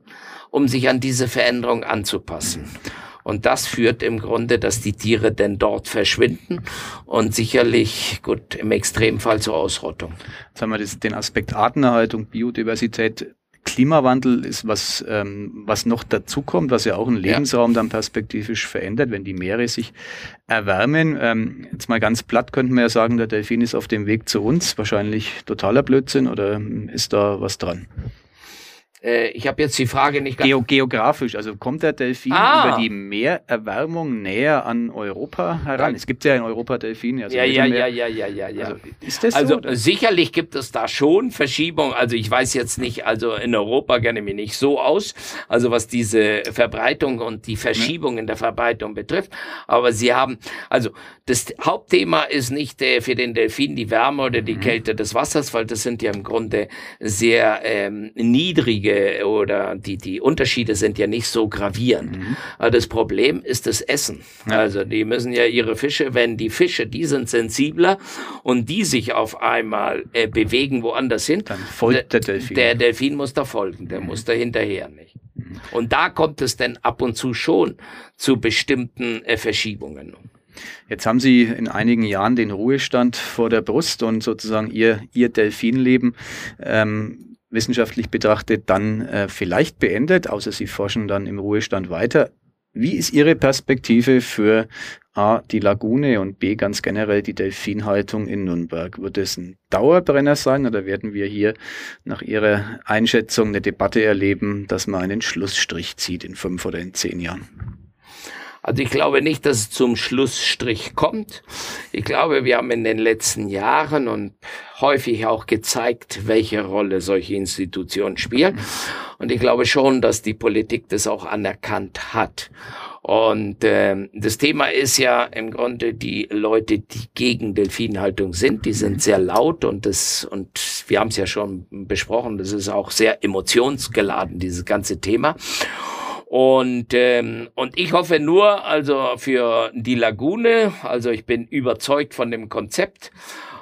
um sich an diese Veränderung anzupassen. Und das führt im Grunde, dass die Tiere denn dort verschwinden und sicherlich, gut, im Extremfall zur Ausrottung. Jetzt haben wir das, den Aspekt Artenerhaltung, Biodiversität. Klimawandel ist was, ähm, was noch dazukommt, was ja auch einen Lebensraum ja. dann perspektivisch verändert, wenn die Meere sich erwärmen. Ähm, jetzt mal ganz platt könnten wir ja sagen, der Delfin ist auf dem Weg zu uns. Wahrscheinlich totaler Blödsinn oder ist da was dran? Äh, ich habe jetzt die Frage nicht ganz. Geo geografisch, also kommt der Delfin ah. über die Meererwärmung näher an Europa heran? Es gibt ja in Europa Delfine. Also ja, ja, ja, ja, ja, ja, ja. Also, ist das also so, sicherlich gibt es da schon Verschiebungen. Also ich weiß jetzt nicht, also in Europa kenne mich nicht so aus, also was diese Verbreitung und die Verschiebung in der Verbreitung betrifft. Aber sie haben, also das Hauptthema ist nicht äh, für den Delfin die Wärme oder die mhm. Kälte des Wassers, weil das sind ja im Grunde sehr ähm, niedrige Unterschiede oder die, die Unterschiede sind ja nicht so gravierend. Mhm. Aber das Problem ist das Essen. Ja. Also die müssen ja ihre Fische, wenn die Fische, die sind sensibler und die sich auf einmal äh, bewegen woanders hin, dann folgt der Delfin. Der Delfin muss da folgen, der mhm. muss da hinterher nicht. Mhm. Und da kommt es dann ab und zu schon zu bestimmten äh, Verschiebungen. Jetzt haben Sie in einigen Jahren den Ruhestand vor der Brust und sozusagen Ihr, Ihr Delfinleben ähm, wissenschaftlich betrachtet dann äh, vielleicht beendet, außer Sie forschen dann im Ruhestand weiter. Wie ist Ihre Perspektive für A, die Lagune und B, ganz generell die Delfinhaltung in Nürnberg. Wird es ein Dauerbrenner sein oder werden wir hier nach Ihrer Einschätzung eine Debatte erleben, dass man einen Schlussstrich zieht in fünf oder in zehn Jahren? Also ich glaube nicht, dass es zum Schlussstrich kommt. Ich glaube, wir haben in den letzten Jahren und häufig auch gezeigt, welche Rolle solche Institutionen spielen. Und ich glaube schon, dass die Politik das auch anerkannt hat. Und äh, das Thema ist ja im Grunde die Leute, die gegen Delfinhaltung sind, die sind sehr laut und das und wir haben es ja schon besprochen, das ist auch sehr emotionsgeladen dieses ganze Thema. Und, ähm, und ich hoffe nur, also für die Lagune, also ich bin überzeugt von dem Konzept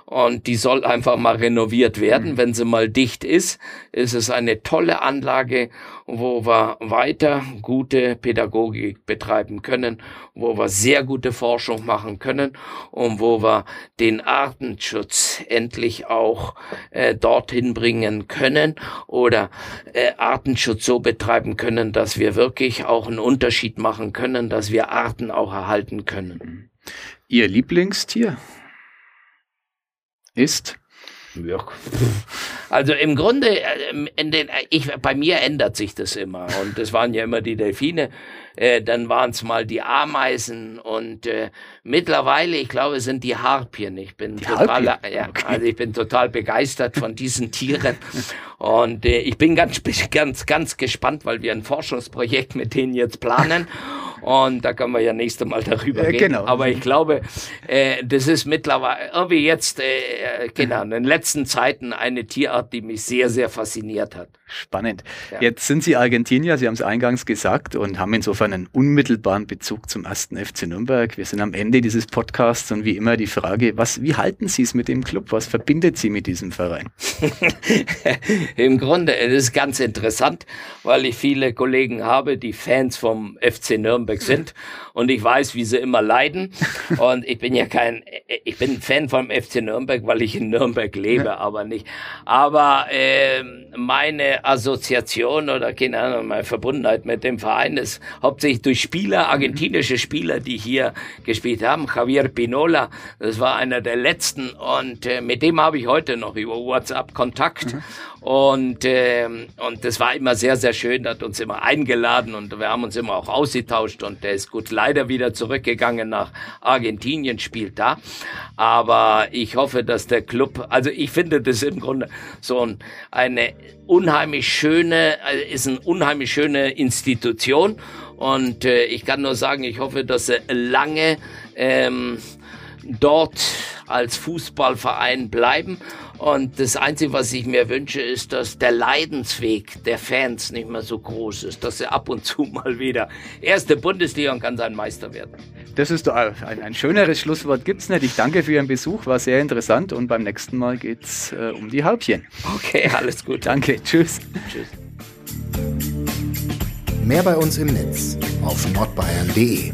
und die soll einfach mal renoviert werden. Mhm. Wenn sie mal dicht ist, ist es eine tolle Anlage, wo wir weiter gute Pädagogik betreiben können, wo wir sehr gute Forschung machen können und wo wir den Artenschutz endlich auch äh, dorthin bringen können oder äh, Artenschutz so betreiben können, dass wir wirklich auch einen Unterschied machen können, dass wir Arten auch erhalten können. Ihr Lieblingstier? Ist? Ja. Also im Grunde, äh, in den, ich, bei mir ändert sich das immer. Und es waren ja immer die Delfine, äh, dann waren es mal die Ameisen und äh, mittlerweile, ich glaube, sind die Harpien. Ich bin die total, ja, okay. also ich bin total begeistert von diesen Tieren. Und äh, ich bin ganz, ganz, ganz gespannt, weil wir ein Forschungsprojekt mit denen jetzt planen. Und da können wir ja nächstes Mal darüber reden. Genau. Aber ich glaube, äh, das ist mittlerweile irgendwie jetzt, äh, genau, in den letzten Zeiten eine Tierart, die mich sehr, sehr fasziniert hat. Spannend. Ja. Jetzt sind Sie Argentinier, Sie haben es eingangs gesagt und haben insofern einen unmittelbaren Bezug zum ersten FC Nürnberg. Wir sind am Ende dieses Podcasts und wie immer die Frage, was, wie halten Sie es mit dem Club? Was verbindet Sie mit diesem Verein? Im Grunde, es ist ganz interessant, weil ich viele Kollegen habe, die Fans vom FC Nürnberg sind und ich weiß, wie sie immer leiden. Und ich bin ja kein, ich bin Fan vom FC Nürnberg, weil ich in Nürnberg lebe, aber nicht. Aber äh, meine Assoziation oder keine Ahnung, meine Verbundenheit mit dem Verein ist hauptsächlich durch Spieler, argentinische Spieler, die hier gespielt haben. Javier Pinola, das war einer der letzten und äh, mit dem habe ich heute noch über WhatsApp Kontakt. Mhm. Und, äh, und das war immer sehr, sehr schön, hat uns immer eingeladen und wir haben uns immer auch ausgetauscht und der ist gut leider wieder zurückgegangen nach Argentinien, spielt da. Aber ich hoffe, dass der Club, also ich finde das im Grunde so ein, eine unheimlich schöne, also ist eine unheimlich schöne Institution und äh, ich kann nur sagen, ich hoffe, dass er lange ähm, dort als Fußballverein bleiben. Und das Einzige, was ich mir wünsche, ist, dass der Leidensweg der Fans nicht mehr so groß ist, dass er ab und zu mal wieder erste Bundesliga und kann sein Meister werden. Das ist doch ein, ein schöneres Schlusswort gibt's nicht. Ich danke für Ihren Besuch, war sehr interessant und beim nächsten Mal geht's äh, um die Halbchen. Okay, alles gut. danke, tschüss. Tschüss. Mehr bei uns im Netz auf nordbayern.de